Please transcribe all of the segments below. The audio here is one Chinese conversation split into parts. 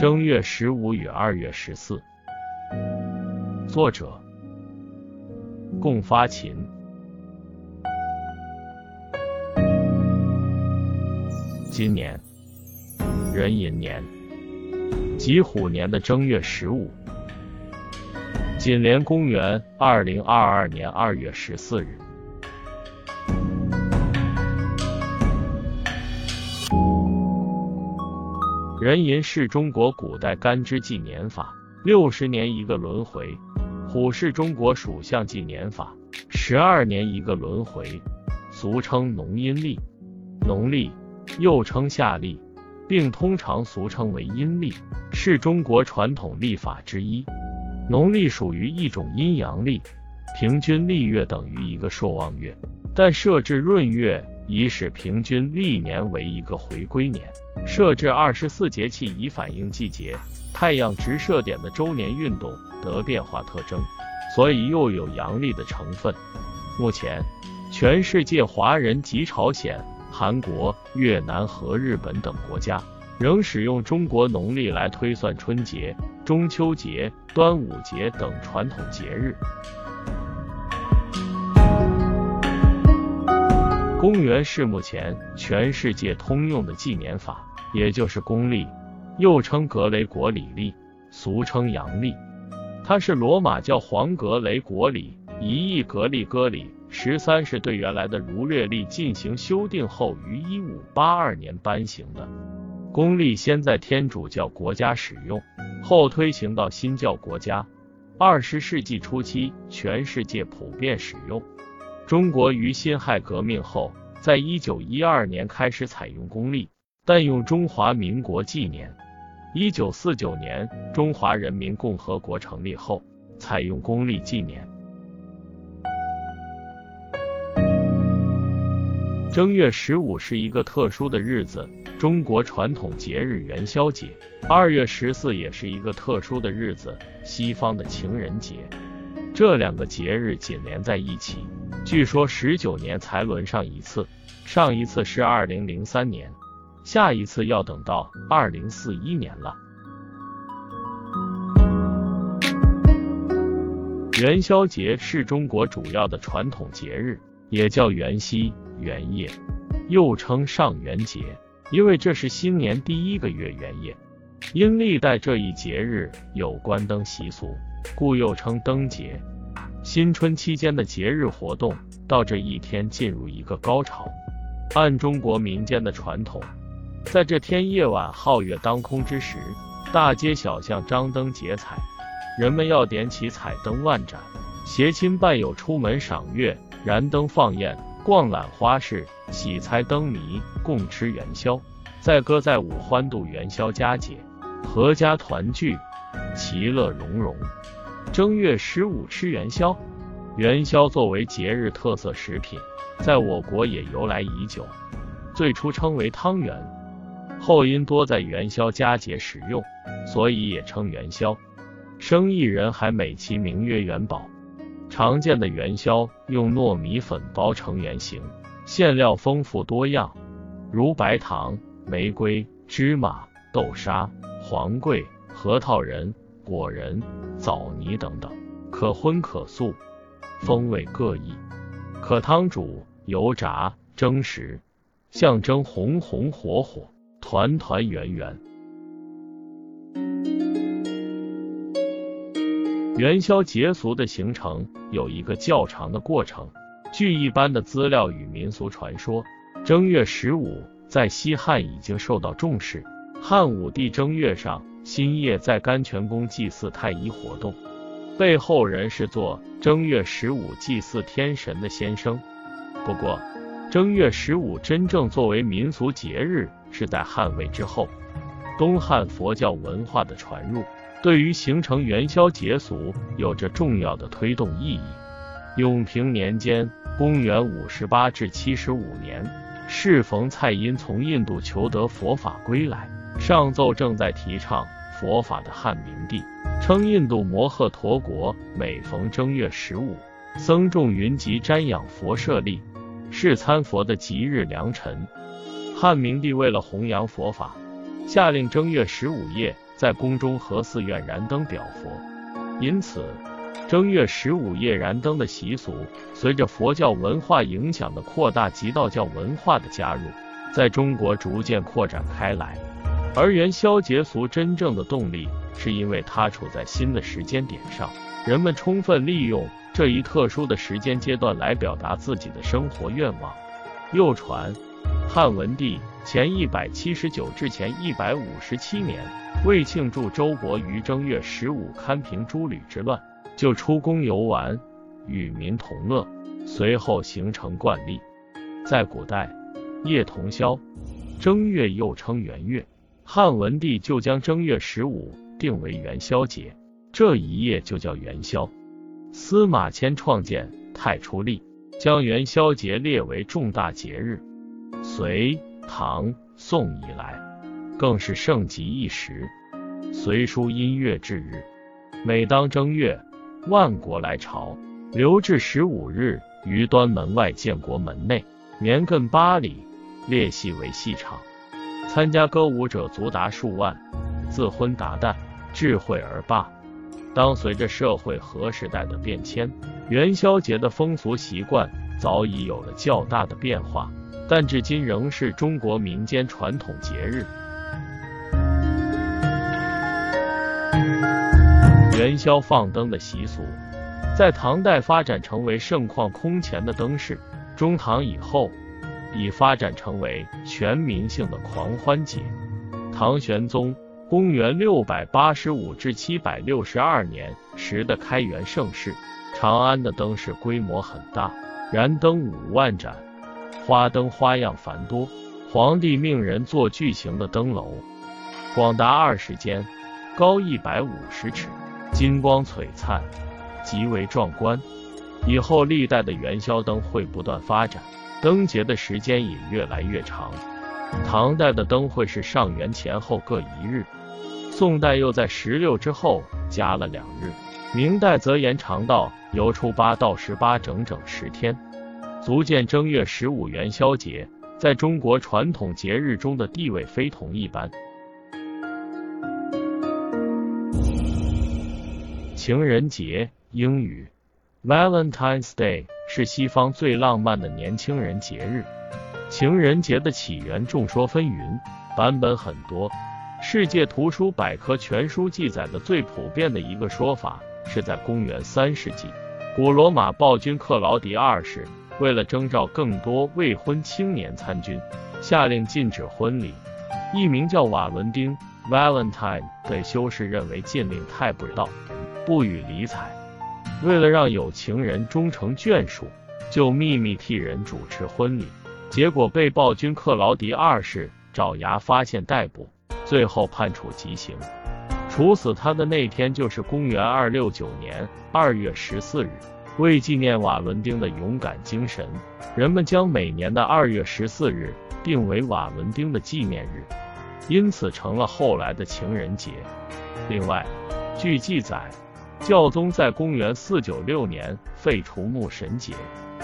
正月十五与二月十四，作者共发琴。今年壬寅年己虎年的正月十五，紧连公元二零二二年二月十四日。壬寅是中国古代干支纪年法，六十年一个轮回；虎是中国属相纪年法，十二年一个轮回，俗称农阴历。农历又称夏历，并通常俗称为阴历，是中国传统历法之一。农历属于一种阴阳历，平均历月等于一个朔望月，但设置闰月。以使平均历年为一个回归年，设置二十四节气以反映季节、太阳直射点的周年运动得变化特征，所以又有阳历的成分。目前，全世界华人及朝鲜、韩国、越南和日本等国家仍使用中国农历来推算春节、中秋节、端午节等传统节日。公元是目前全世界通用的纪年法，也就是公历，又称格雷国里历，俗称阳历。它是罗马教皇格雷国里一亿格利戈里十三世对原来的儒略历进行修订后，于一五八二年颁行的。公历先在天主教国家使用，后推行到新教国家。二十世纪初期，全世界普遍使用。中国于辛亥革命后，在一九一二年开始采用公历，但用中华民国纪年。一九四九年中华人民共和国成立后，采用公历纪年。正月十五是一个特殊的日子，中国传统节日元宵节。二月十四也是一个特殊的日子，西方的情人节。这两个节日紧连在一起。据说十九年才轮上一次，上一次是二零零三年，下一次要等到二零四一年了。元宵节是中国主要的传统节日，也叫元夕、元夜，又称上元节，因为这是新年第一个月元夜。因历代这一节日有关灯习俗，故又称灯节。新春期间的节日活动到这一天进入一个高潮。按中国民间的传统，在这天夜晚皓月当空之时，大街小巷张灯结彩，人们要点起彩灯万盏，携亲伴友出门赏月、燃灯放焰、逛览花市、喜猜灯谜、共吃元宵，载歌载舞欢度元宵佳节，阖家团聚，其乐融融。正月十五吃元宵，元宵作为节日特色食品，在我国也由来已久。最初称为汤圆，后因多在元宵佳节使用，所以也称元宵。生意人还美其名曰元宝。常见的元宵用糯米粉包成圆形，馅料丰富多样，如白糖、玫瑰、芝麻、豆沙、黄桂、核桃仁。果仁、枣泥等等，可荤可素，风味各异，可汤煮、油炸、蒸食，象征红红火火、团团圆圆。元宵节俗的形成有一个较长的过程。据一般的资料与民俗传说，正月十五在西汉已经受到重视。汉武帝正月上。新夜在甘泉宫祭祀太乙活动，被后人视作正月十五祭祀天神的先生。不过，正月十五真正作为民俗节日是在汉魏之后。东汉佛教文化的传入，对于形成元宵节俗有着重要的推动意义。永平年间（公元五十八至七十五年），适逢蔡因从印度求得佛法归来。上奏正在提倡佛法的汉明帝，称印度摩诃陀国每逢正月十五，僧众云集瞻仰佛舍利，是参佛的吉日良辰。汉明帝为了弘扬佛法，下令正月十五夜在宫中和寺院燃灯表佛，因此正月十五夜燃灯的习俗，随着佛教文化影响的扩大及道教文化的加入，在中国逐渐扩展开来。而元宵节俗真正的动力，是因为它处在新的时间点上，人们充分利用这一特殊的时间阶段来表达自己的生活愿望。又传，汉文帝前一百七十九至前一百五十七年，为庆祝周勃于正月十五堪平诸吕之乱，就出宫游玩，与民同乐，随后形成惯例。在古代，夜同宵，正月又称元月。汉文帝就将正月十五定为元宵节，这一夜就叫元宵。司马迁创建《太初历》，将元宵节列为重大节日。隋、唐、宋以来，更是盛极一时。《隋书·音乐至日》，每当正月，万国来朝，留至十五日，于端门外建国门内，绵亘八里，列戏为戏场。参加歌舞者足达数万，自昏达旦，智慧而罢。当随着社会和时代的变迁，元宵节的风俗习惯早已有了较大的变化，但至今仍是中国民间传统节日。元宵放灯的习俗，在唐代发展成为盛况空前的灯饰，中唐以后。已发展成为全民性的狂欢节。唐玄宗公元六百八十五至七百六十二年时的开元盛世，长安的灯饰规模很大，燃灯五万盏，花灯花样繁多。皇帝命人做巨型的灯楼，广达二十间，高一百五十尺，金光璀璨，极为壮观。以后历代的元宵灯会不断发展。灯节的时间也越来越长。唐代的灯会是上元前后各一日，宋代又在十六之后加了两日，明代则延长到由初八到十八，整整十天，足见正月十五元宵节在中国传统节日中的地位非同一般。情人节，英语 Valentine's Day。是西方最浪漫的年轻人节日。情人节的起源众说纷纭，版本很多。世界图书百科全书记载的最普遍的一个说法，是在公元三世纪，古罗马暴君克劳迪二世为了征召更多未婚青年参军，下令禁止婚礼。一名叫瓦伦丁 （Valentine） 的修士认为禁令太不人道，不予理睬。为了让有情人终成眷属，就秘密替人主持婚礼，结果被暴君克劳迪二世爪牙发现逮捕，最后判处极刑。处死他的那天就是公元二六九年二月十四日。为纪念瓦伦丁的勇敢精神，人们将每年的二月十四日定为瓦伦丁的纪念日，因此成了后来的情人节。另外，据记载。教宗在公元四九六年废除牧神节，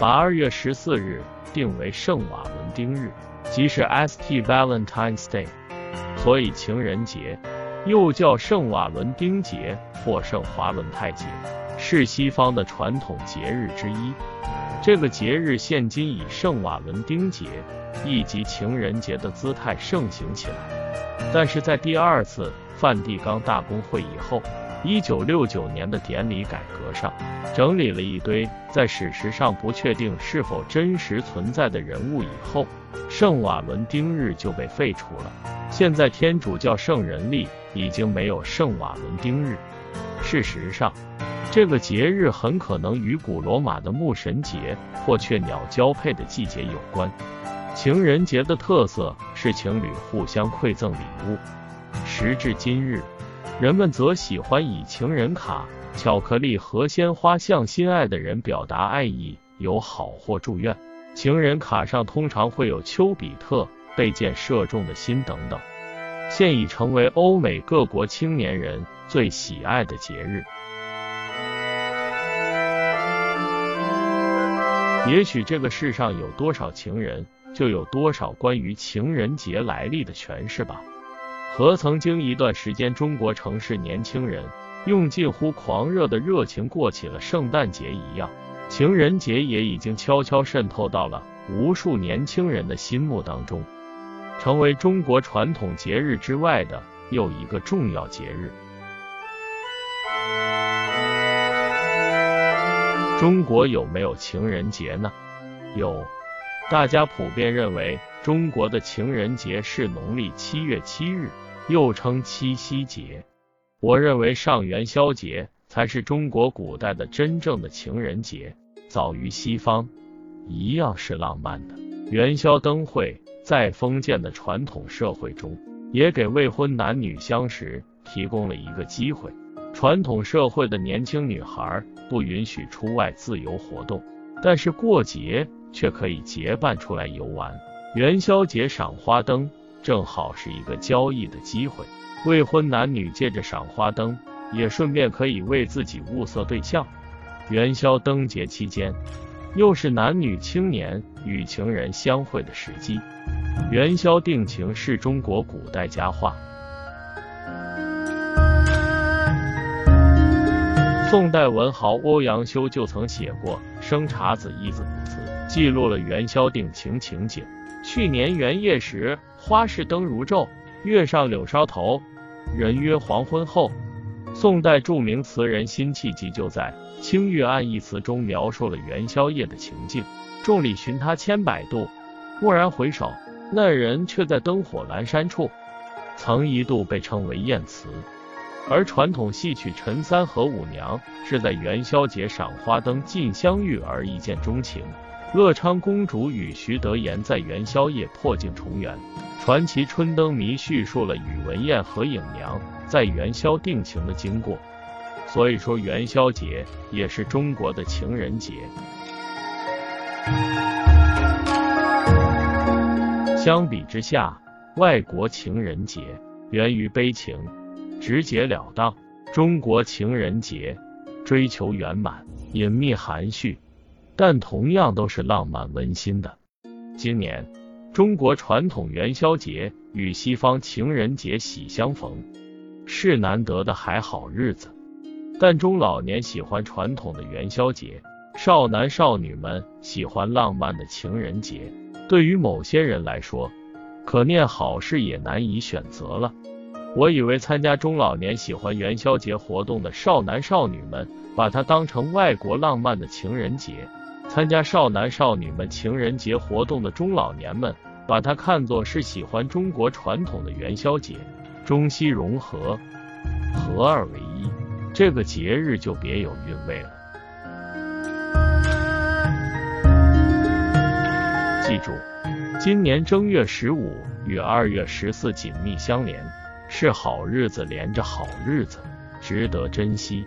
把二月十四日定为圣瓦伦丁日，即是 St. Valentine's Day。所以情人节又叫圣瓦伦丁节或圣华伦泰节，是西方的传统节日之一。这个节日现今以圣瓦伦丁节以及情人节的姿态盛行起来，但是在第二次梵蒂冈大公会以后。一九六九年的典礼改革上，整理了一堆在史实上不确定是否真实存在的人物以后，圣瓦伦丁日就被废除了。现在天主教圣人历已经没有圣瓦伦丁日。事实上，这个节日很可能与古罗马的牧神节或雀鸟交配的季节有关。情人节的特色是情侣互相馈赠礼物，时至今日。人们则喜欢以情人卡、巧克力和鲜花向心爱的人表达爱意，有好或祝愿。情人卡上通常会有丘比特被箭射中的心等等，现已成为欧美各国青年人最喜爱的节日。也许这个世上有多少情人，就有多少关于情人节来历的诠释吧。和曾经一段时间中国城市年轻人用近乎狂热的热情过起了圣诞节一样，情人节也已经悄悄渗透到了无数年轻人的心目当中，成为中国传统节日之外的又一个重要节日。中国有没有情人节呢？有，大家普遍认为中国的情人节是农历七月七日，又称七夕节。我认为上元宵节才是中国古代的真正的情人节，早于西方，一样是浪漫的。元宵灯会在封建的传统社会中，也给未婚男女相识提供了一个机会。传统社会的年轻女孩不允许出外自由活动，但是过节却可以结伴出来游玩。元宵节赏花灯正好是一个交易的机会，未婚男女借着赏花灯，也顺便可以为自己物色对象。元宵灯节期间，又是男女青年与情人相会的时机。元宵定情是中国古代佳话。宋代文豪欧阳修就曾写过《生查子一子》古词，记录了元宵定情情景。去年元夜时，花市灯如昼，月上柳梢头，人约黄昏后。宋代著名词人辛弃疾就在《清月暗》一词中描述了元宵夜的情境：众里寻他千百度，蓦然回首，那人却在灯火阑珊处。曾一度被称为艳词。而传统戏曲《陈三和五娘》是在元宵节赏花灯尽相遇而一见钟情。乐昌公主与徐德言在元宵夜破镜重圆。传奇《春灯谜》叙述了宇文雁和影娘在元宵定情的经过。所以说，元宵节也是中国的情人节。相比之下，外国情人节源于悲情。直截了当，中国情人节追求圆满、隐秘含蓄，但同样都是浪漫温馨的。今年中国传统元宵节与西方情人节喜相逢，是难得的还好日子。但中老年喜欢传统的元宵节，少男少女们喜欢浪漫的情人节。对于某些人来说，可念好事也难以选择了。我以为参加中老年喜欢元宵节活动的少男少女们，把它当成外国浪漫的情人节；参加少男少女们情人节活动的中老年们，把它看作是喜欢中国传统的元宵节。中西融合，合二为一，这个节日就别有韵味了。记住，今年正月十五与二月十四紧密相连。是好日子连着好日子，值得珍惜。